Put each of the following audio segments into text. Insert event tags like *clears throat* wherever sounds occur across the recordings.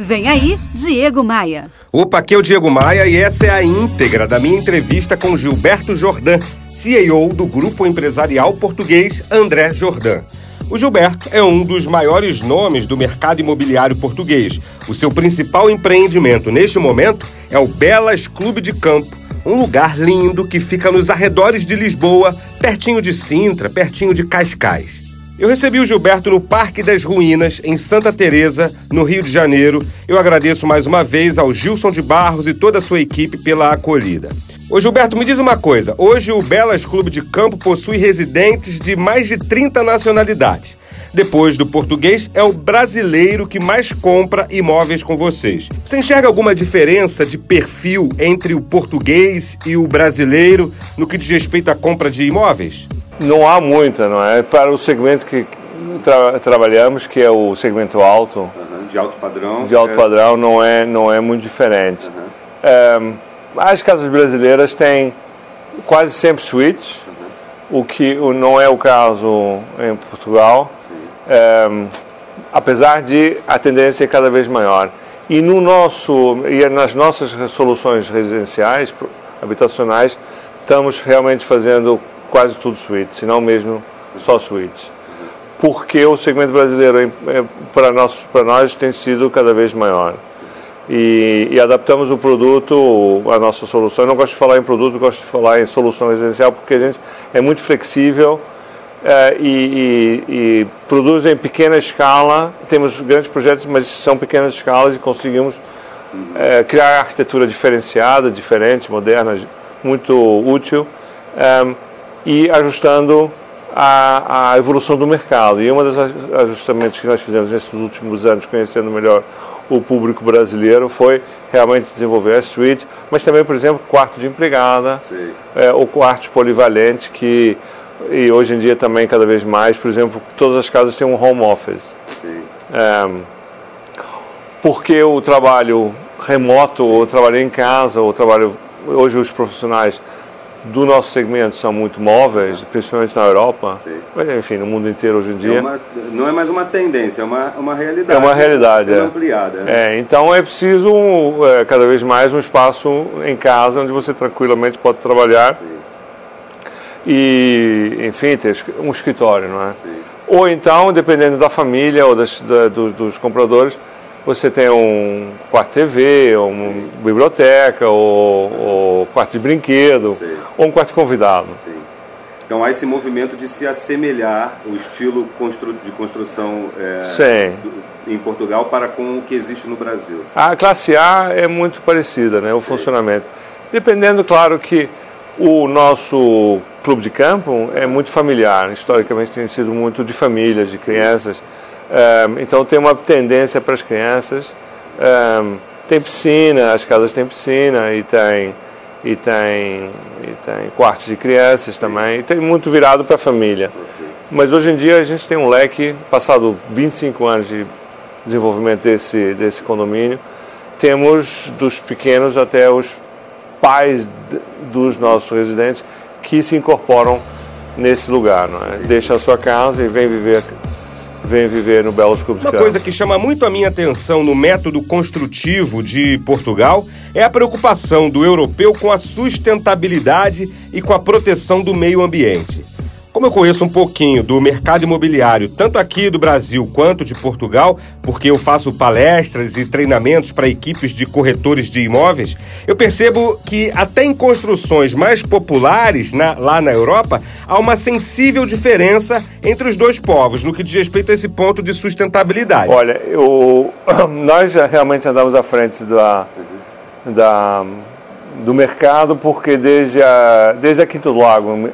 Vem aí, Diego Maia. Opa, aqui é o Diego Maia e essa é a íntegra da minha entrevista com Gilberto Jordan, CEO do grupo empresarial português André Jordan. O Gilberto é um dos maiores nomes do mercado imobiliário português. O seu principal empreendimento neste momento é o Belas Clube de Campo, um lugar lindo que fica nos arredores de Lisboa, pertinho de Sintra, pertinho de Cascais. Eu recebi o Gilberto no Parque das Ruínas, em Santa Teresa, no Rio de Janeiro. Eu agradeço mais uma vez ao Gilson de Barros e toda a sua equipe pela acolhida. Ô Gilberto, me diz uma coisa. Hoje o Belas Clube de Campo possui residentes de mais de 30 nacionalidades. Depois do português, é o brasileiro que mais compra imóveis com vocês. Você enxerga alguma diferença de perfil entre o português e o brasileiro no que diz respeito à compra de imóveis? Não há muita, não é? Para o segmento que tra trabalhamos, que é o segmento alto, uhum, de alto padrão, de alto é... padrão não é não é muito diferente. Uhum. Um, as casas brasileiras têm quase sempre suítes, uhum. o que não é o caso em Portugal, um, apesar de a tendência é cada vez maior. E no nosso e nas nossas soluções residenciais, habitacionais, estamos realmente fazendo quase tudo suíte, se não mesmo só suítes. Porque o segmento brasileiro, para nós, para nós tem sido cada vez maior. E, e, adaptamos o produto, a nossa solução. Eu não gosto de falar em produto, gosto de falar em solução residencial, porque a gente é muito flexível é, e, e, e, produz em pequena escala. Temos grandes projetos, mas são pequenas escalas e conseguimos é, criar arquitetura diferenciada, diferente, moderna, muito útil. É, e ajustando a, a evolução do mercado. E um dos ajustamentos que nós fizemos nesses últimos anos, conhecendo melhor o público brasileiro, foi realmente desenvolver a suíte, mas também, por exemplo, quarto de empregada, é, ou quartos polivalentes, que e hoje em dia também cada vez mais, por exemplo, todas as casas têm um home office. É, porque o trabalho remoto, Sim. ou trabalho em casa, ou trabalho hoje os profissionais do nosso segmento são muito móveis, principalmente na Europa, Sim. mas enfim, no mundo inteiro hoje em dia. É uma, não é mais uma tendência, é uma, uma realidade. É uma realidade. É. ampliada. Né? É, então é preciso é, cada vez mais um espaço em casa onde você tranquilamente pode trabalhar Sim. e, enfim, ter um escritório, não é? Sim. Ou então, dependendo da família ou das, da, dos, dos compradores, você tem um quarto TV, uma Sim. biblioteca, ou, ou, quarto de brinquedo, Sim. ou um quarto convidado. Sim. Então há esse movimento de se assemelhar o estilo constru de construção é, do, em Portugal para com o que existe no Brasil. A classe A é muito parecida, né, o funcionamento. Dependendo, claro, que o nosso clube de campo é muito familiar, historicamente tem sido muito de famílias, de crianças. Um, então tem uma tendência para as crianças. Um, tem piscina, as casas têm piscina e tem e tem e tem quartos de crianças também. E tem muito virado para a família. Mas hoje em dia a gente tem um leque, passado 25 anos de desenvolvimento desse desse condomínio, temos dos pequenos até os pais dos nossos residentes que se incorporam nesse lugar, não é? Deixa a sua casa e vem viver vem viver no Belos Clube Uma coisa que chama muito a minha atenção no método construtivo de Portugal é a preocupação do europeu com a sustentabilidade e com a proteção do meio ambiente. Como eu conheço um pouquinho do mercado imobiliário, tanto aqui do Brasil quanto de Portugal, porque eu faço palestras e treinamentos para equipes de corretores de imóveis, eu percebo que até em construções mais populares na, lá na Europa, há uma sensível diferença entre os dois povos no que diz respeito a esse ponto de sustentabilidade. Olha, eu, *clears throat* nós realmente andamos à frente da, da, do mercado porque desde a, desde Quinto do Lago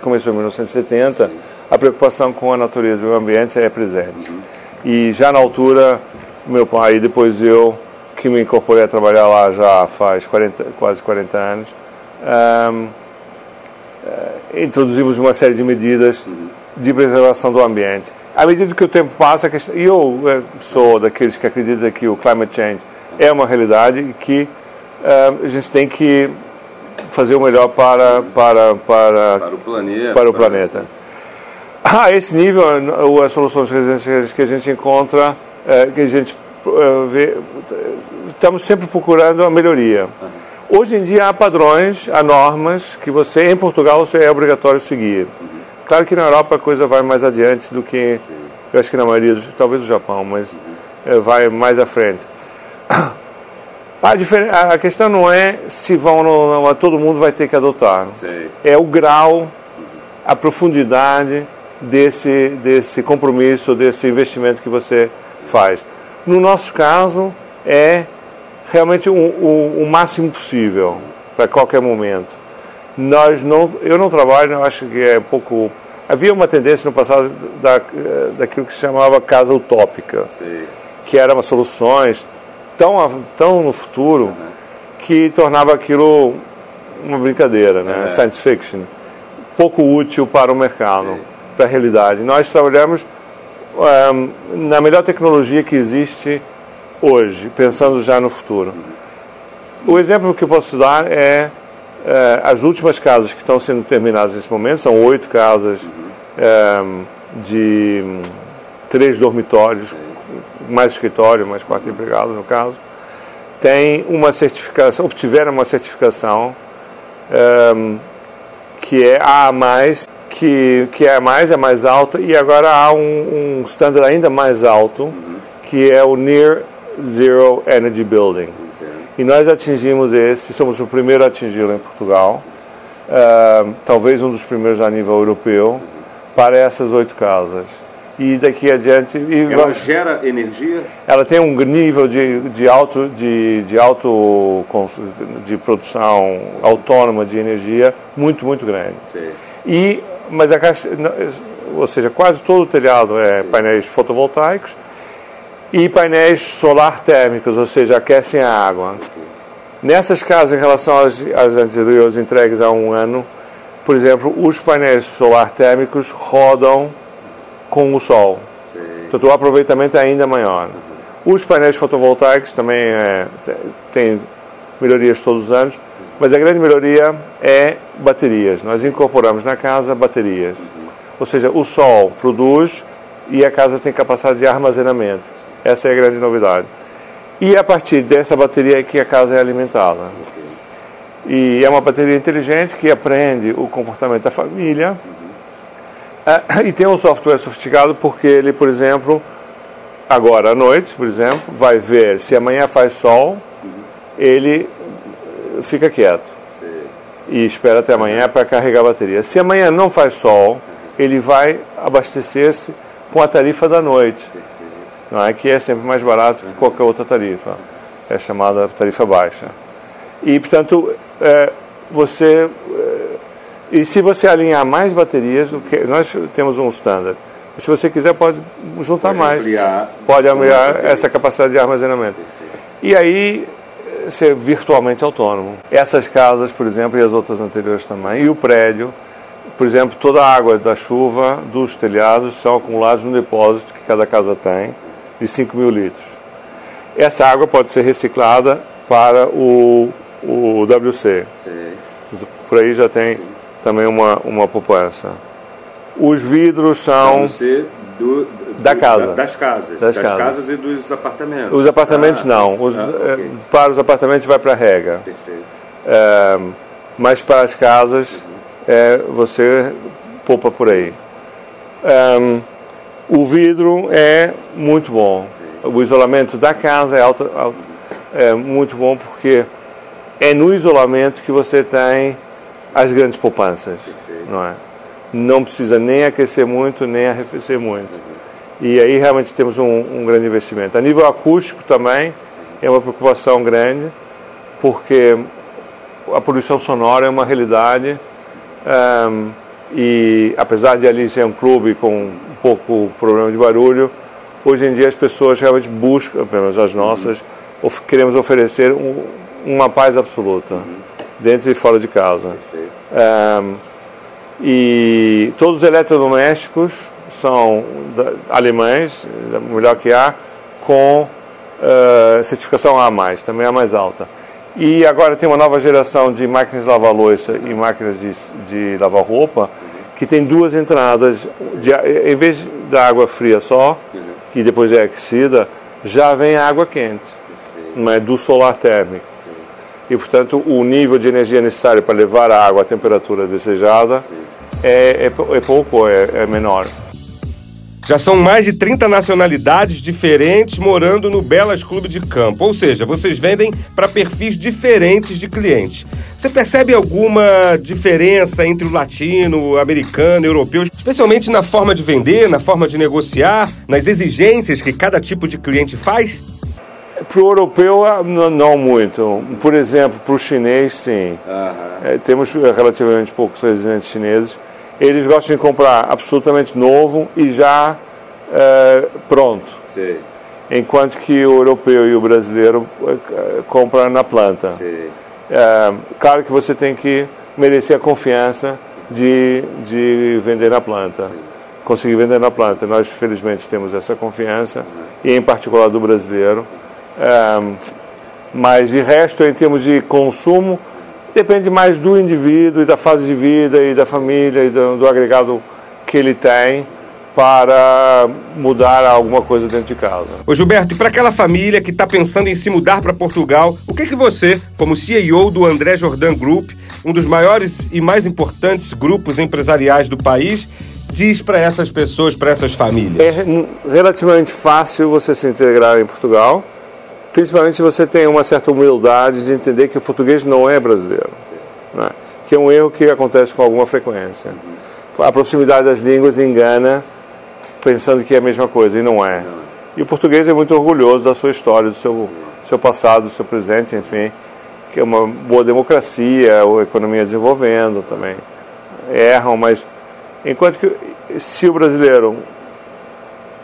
começou em 1970, Sim. a preocupação com a natureza e o ambiente é presente. Uhum. E já na altura, meu pai, depois eu, que me incorporei a trabalhar lá já faz 40, quase 40 anos, um, eh, introduzimos uma série de medidas de preservação do ambiente. À medida que o tempo passa, e eu eh, sou daqueles que acreditam que o climate change é uma realidade e que uh, a gente tem que fazer o melhor para, para, para, para o planeta. Para o planeta. A esse nível, as soluções residenciais que a gente encontra, é, que a gente uh, ver, estamos sempre procurando a melhoria. Hoje em dia há padrões, há normas que você, em Portugal, você é obrigatório seguir. Claro que na Europa a coisa vai mais adiante do que, Sim. eu acho que na maioria, talvez o Japão, mas uh, vai mais à frente. A, a, questão não é se vão ou não, todo mundo vai ter que adotar. É o grau, a profundidade desse, desse compromisso, desse investimento que você faz. No nosso caso, é realmente o, o, o máximo possível para qualquer momento. Nós não, eu não trabalho, eu acho que é pouco. Havia uma tendência no passado da, daquilo que se chamava casa utópica, Sim. que eram soluções tão, tão no futuro uhum. que tornava aquilo uma brincadeira, né? É. Science fiction. Pouco útil para o mercado, Sim. para a realidade. Nós trabalhamos um, na melhor tecnologia que existe hoje, pensando já no futuro. O exemplo que eu posso dar é, é as últimas casas que estão sendo terminadas nesse momento, são oito casas é, de três dormitórios mais escritório, mais quatro empregados no caso, tem uma certificação, obtiveram uma certificação um, que é A mais, que, que é a mais, é mais alta, e agora há um, um standard ainda mais alto, que é o Near Zero Energy Building. E nós atingimos esse, somos o primeiro a atingi-lo em Portugal, uh, talvez um dos primeiros a nível europeu, para essas oito casas e daqui adiante. E ela gera energia? Ela tem um nível de, de, auto, de, de, auto, de produção autônoma de energia muito, muito grande. Sim. E, mas a caixa, ou seja, quase todo o telhado é Sim. painéis fotovoltaicos e painéis solar térmicos, ou seja, aquecem a água. Nessas casas, em relação às, às anteriores entregues há um ano, por exemplo, os painéis solar térmicos rodam com o sol. Sim. Portanto, o aproveitamento é ainda maior. Uhum. Os painéis fotovoltaicos também é, têm melhorias todos os anos, mas a grande melhoria é baterias. Nós incorporamos na casa baterias. Uhum. Ou seja, o sol produz e a casa tem capacidade de armazenamento. Essa é a grande novidade. E a partir dessa bateria é que a casa é alimentada. E é uma bateria inteligente que aprende o comportamento da família é, e tem um software sofisticado porque ele, por exemplo, agora à noite, por exemplo, vai ver se amanhã faz sol, ele fica quieto Sim. e espera até amanhã para carregar a bateria. Se amanhã não faz sol, ele vai abastecer-se com a tarifa da noite, não é que é sempre mais barato que qualquer outra tarifa, é chamada tarifa baixa. E portanto, é, você e se você alinhar mais baterias, nós temos um standard. Se você quiser, pode juntar pode mais. Ampliar pode ampliar essa capacidade de armazenamento. E aí, ser virtualmente autônomo. Essas casas, por exemplo, e as outras anteriores também, e o prédio, por exemplo, toda a água da chuva dos telhados são acumulados num depósito que cada casa tem, de 5 mil litros. Essa água pode ser reciclada para o, o WC. Sim. Por aí já tem Sim também uma, uma poupança. Os vidros são. Do, do, da casa. Da, das casas. Das, das casas. casas. e dos apartamentos. Os apartamentos ah, não. Os, ah, okay. Eh, para os apartamentos vai para a rega. Perfeito. É, mas para as casas uhum. é, você poupa por aí. Um, o vidro é muito bom. Sim. O isolamento da casa é, alto, alto, é muito bom porque é no isolamento que você tem as grandes poupanças, não é? Não precisa nem aquecer muito, nem arrefecer muito. E aí realmente temos um, um, grande investimento. A nível acústico também é uma preocupação grande, porque a poluição sonora é uma realidade um, e apesar de ali ser um clube com um pouco problema de barulho, hoje em dia as pessoas realmente buscam, pelo menos as nossas, of queremos oferecer um, uma paz absoluta, dentro e fora de casa. Um, e todos os eletrodomésticos são alemães, melhor que há, com uh, certificação A+, também a mais alta. E agora tem uma nova geração de máquinas de lavar louça e máquinas de, de lavar roupa que tem duas entradas, de, em vez da água fria só, que depois é aquecida, já vem água quente, não é do solar térmico. E, portanto, o nível de energia necessário para levar a água à temperatura desejada é, é, é pouco, é, é menor. Já são mais de 30 nacionalidades diferentes morando no Belas Clube de Campo. Ou seja, vocês vendem para perfis diferentes de clientes. Você percebe alguma diferença entre o latino, o americano, o europeu, especialmente na forma de vender, na forma de negociar, nas exigências que cada tipo de cliente faz? Para o europeu, ah, não muito. Por exemplo, para o chinês, sim. Uhum. Temos relativamente poucos residentes chineses eles gostam de comprar absolutamente novo e já é, pronto. Sim. Enquanto que o europeu e o brasileiro é, compram na planta. É, claro que você tem que merecer a confiança de, de vender na planta. Sim. Conseguir vender na planta. Nós, felizmente, temos essa confiança, uhum. e em particular do brasileiro. Mas, de resto, em termos de consumo, Depende mais do indivíduo e da fase de vida e da família e do, do agregado que ele tem para mudar alguma coisa dentro de casa. Ô Gilberto, e para aquela família que está pensando em se mudar para Portugal, o que, que você, como CEO do André Jordan Group, um dos maiores e mais importantes grupos empresariais do país, diz para essas pessoas, para essas famílias? É relativamente fácil você se integrar em Portugal principalmente se você tem uma certa humildade de entender que o português não é brasileiro, né? que é um erro que acontece com alguma frequência. A proximidade das línguas engana pensando que é a mesma coisa e não é. E o português é muito orgulhoso da sua história, do seu, seu passado, do seu presente, enfim, que é uma boa democracia, a economia desenvolvendo também. Erram, mas enquanto que se o brasileiro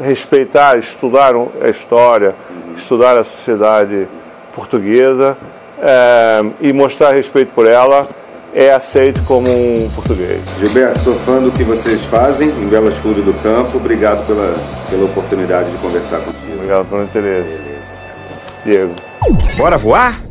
respeitar, estudar a história, estudar a sociedade portuguesa é, e mostrar respeito por ela, é aceito como um português. Gilberto, sou fã do que vocês fazem em Belas Clube do Campo. Obrigado pela, pela oportunidade de conversar contigo. Obrigado pelo interesse. Beleza. Diego. Bora voar?